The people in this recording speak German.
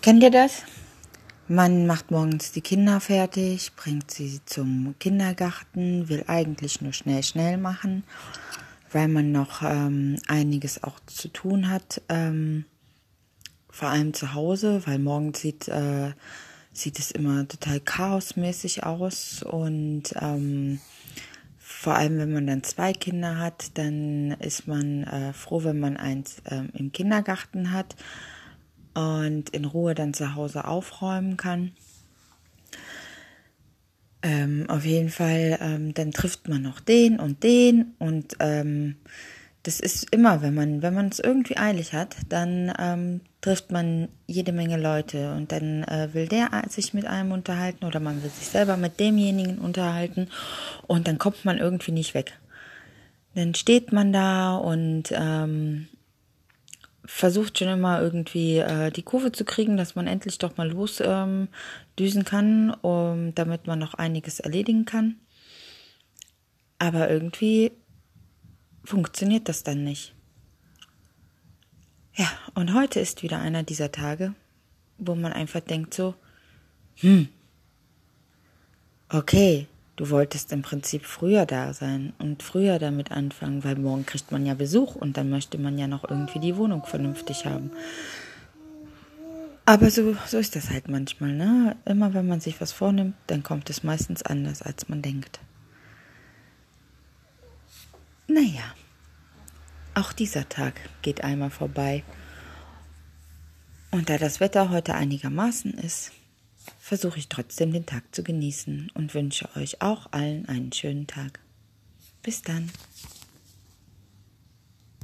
Kennt ihr das? Man macht morgens die Kinder fertig, bringt sie zum Kindergarten, will eigentlich nur schnell, schnell machen, weil man noch ähm, einiges auch zu tun hat, ähm, vor allem zu Hause, weil morgens sieht, äh, sieht es immer total chaosmäßig aus und ähm, vor allem wenn man dann zwei Kinder hat, dann ist man äh, froh, wenn man eins ähm, im Kindergarten hat und in Ruhe dann zu Hause aufräumen kann. Ähm, auf jeden Fall, ähm, dann trifft man noch den und den und ähm, das ist immer, wenn man, wenn man es irgendwie eilig hat, dann ähm, trifft man jede Menge Leute und dann äh, will der sich mit einem unterhalten oder man will sich selber mit demjenigen unterhalten und dann kommt man irgendwie nicht weg. Dann steht man da und ähm, versucht schon immer irgendwie äh, die Kurve zu kriegen, dass man endlich doch mal losdüsen ähm, kann, um, damit man noch einiges erledigen kann. Aber irgendwie funktioniert das dann nicht. Ja, und heute ist wieder einer dieser Tage, wo man einfach denkt so, hm, okay, Du wolltest im Prinzip früher da sein und früher damit anfangen, weil morgen kriegt man ja Besuch und dann möchte man ja noch irgendwie die Wohnung vernünftig haben. Aber so, so ist das halt manchmal, ne? Immer wenn man sich was vornimmt, dann kommt es meistens anders, als man denkt. Naja, auch dieser Tag geht einmal vorbei. Und da das Wetter heute einigermaßen ist, versuche ich trotzdem den Tag zu genießen und wünsche euch auch allen einen schönen Tag. Bis dann.